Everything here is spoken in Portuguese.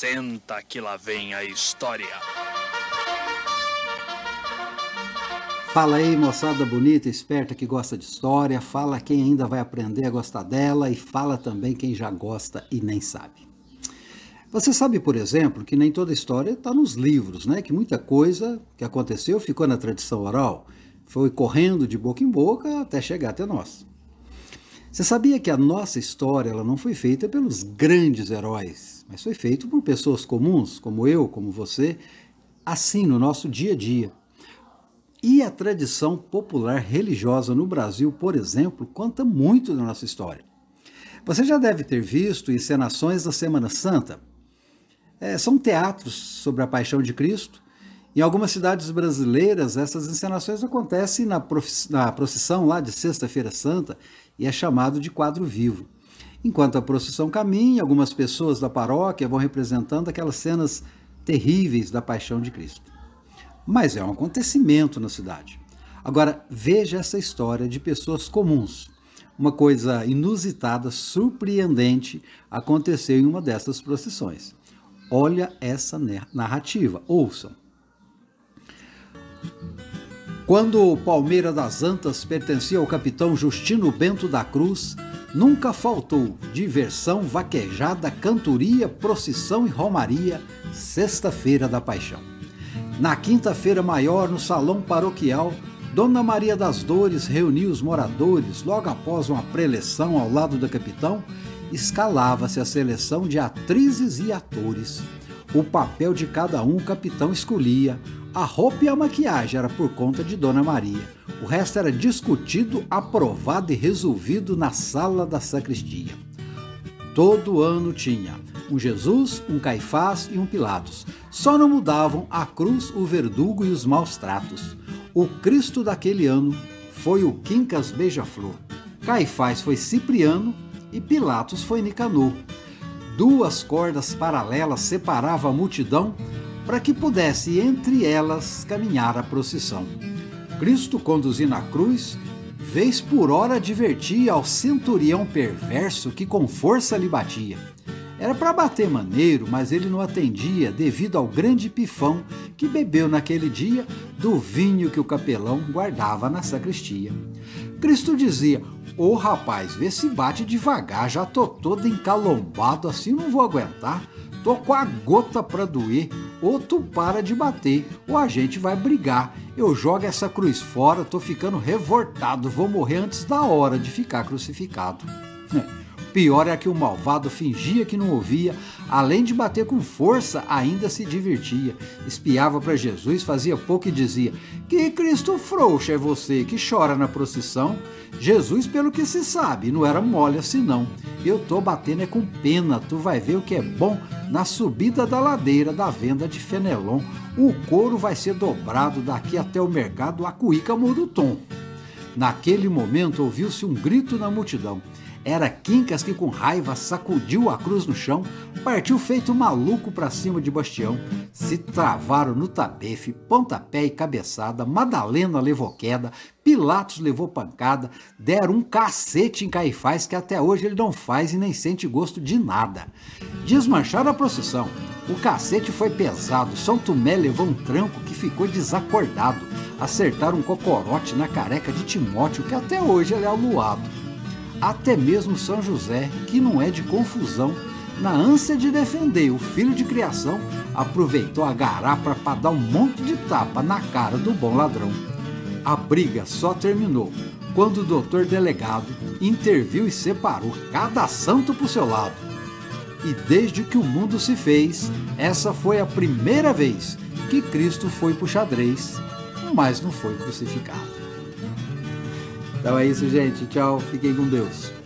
Senta que lá vem a história. Fala aí, moçada bonita, esperta que gosta de história. Fala quem ainda vai aprender a gostar dela e fala também quem já gosta e nem sabe. Você sabe, por exemplo, que nem toda história está nos livros, né? Que muita coisa que aconteceu ficou na tradição oral, foi correndo de boca em boca até chegar até nós. Você sabia que a nossa história ela não foi feita pelos grandes heróis, mas foi feita por pessoas comuns, como eu, como você, assim no nosso dia a dia. E a tradição popular religiosa no Brasil, por exemplo, conta muito da nossa história. Você já deve ter visto encenações da Semana Santa. É, são teatros sobre a paixão de Cristo. Em algumas cidades brasileiras, essas encenações acontecem na, na procissão lá de Sexta-feira Santa e é chamado de quadro vivo. Enquanto a procissão caminha, algumas pessoas da paróquia vão representando aquelas cenas terríveis da paixão de Cristo. Mas é um acontecimento na cidade. Agora, veja essa história de pessoas comuns. Uma coisa inusitada, surpreendente aconteceu em uma dessas procissões. Olha essa narrativa, ouçam. Quando o Palmeira das Antas pertencia ao capitão Justino Bento da Cruz, nunca faltou diversão, vaquejada, cantoria, procissão e romaria, Sexta-feira da Paixão. Na quinta-feira maior, no salão paroquial, Dona Maria das Dores reuniu os moradores logo após uma preleção ao lado do capitão. Escalava-se a seleção de atrizes e atores. O papel de cada um o capitão escolhia, a roupa e a maquiagem era por conta de Dona Maria. O resto era discutido, aprovado e resolvido na sala da sacristia. Todo ano tinha um Jesus, um Caifás e um Pilatos. Só não mudavam a cruz, o verdugo e os maus tratos. O Cristo daquele ano foi o Quincas Beija-Flor. Caifás foi Cipriano e Pilatos foi Nicanor. Duas cordas paralelas separavam a multidão para que pudesse entre elas caminhar a procissão. Cristo conduzindo a cruz, vez por hora advertia ao centurião perverso que com força lhe batia. Era para bater maneiro, mas ele não atendia devido ao grande pifão que bebeu naquele dia do vinho que o capelão guardava na sacristia. Cristo dizia: Ô oh, rapaz, vê se bate devagar, já tô todo encalombado assim, não vou aguentar. Tô com a gota para doer, ou tu para de bater, ou a gente vai brigar. Eu jogo essa cruz fora, tô ficando revoltado, vou morrer antes da hora de ficar crucificado. Pior é que o malvado fingia que não ouvia, além de bater com força, ainda se divertia. Espiava para Jesus, fazia pouco e dizia: Que Cristo frouxo é você que chora na procissão? Jesus, pelo que se sabe, não era mole assim não. Eu tô batendo é com pena, tu vai ver o que é bom na subida da ladeira da venda de Fenelon. O couro vai ser dobrado daqui até o mercado, a cuíca tom. Naquele momento ouviu-se um grito na multidão. Era Quincas que, com raiva, sacudiu a cruz no chão, partiu feito maluco para cima de Bastião. Se travaram no tabefe, pontapé e cabeçada, Madalena levou queda, Pilatos levou pancada, deram um cacete em Caifás que até hoje ele não faz e nem sente gosto de nada. Desmancharam a procissão. O cacete foi pesado, São Tomé levou um tranco que ficou desacordado. Acertaram um cocorote na careca de Timóteo, que até hoje ele é aluado até mesmo São José, que não é de confusão, na ânsia de defender o filho de criação, aproveitou a garapa para dar um monte de tapa na cara do bom ladrão. A briga só terminou quando o doutor delegado interviu e separou cada santo para o seu lado. E desde que o mundo se fez, essa foi a primeira vez que Cristo foi para o xadrez, mas não foi crucificado. Então é isso, gente. Tchau. Fiquem com Deus.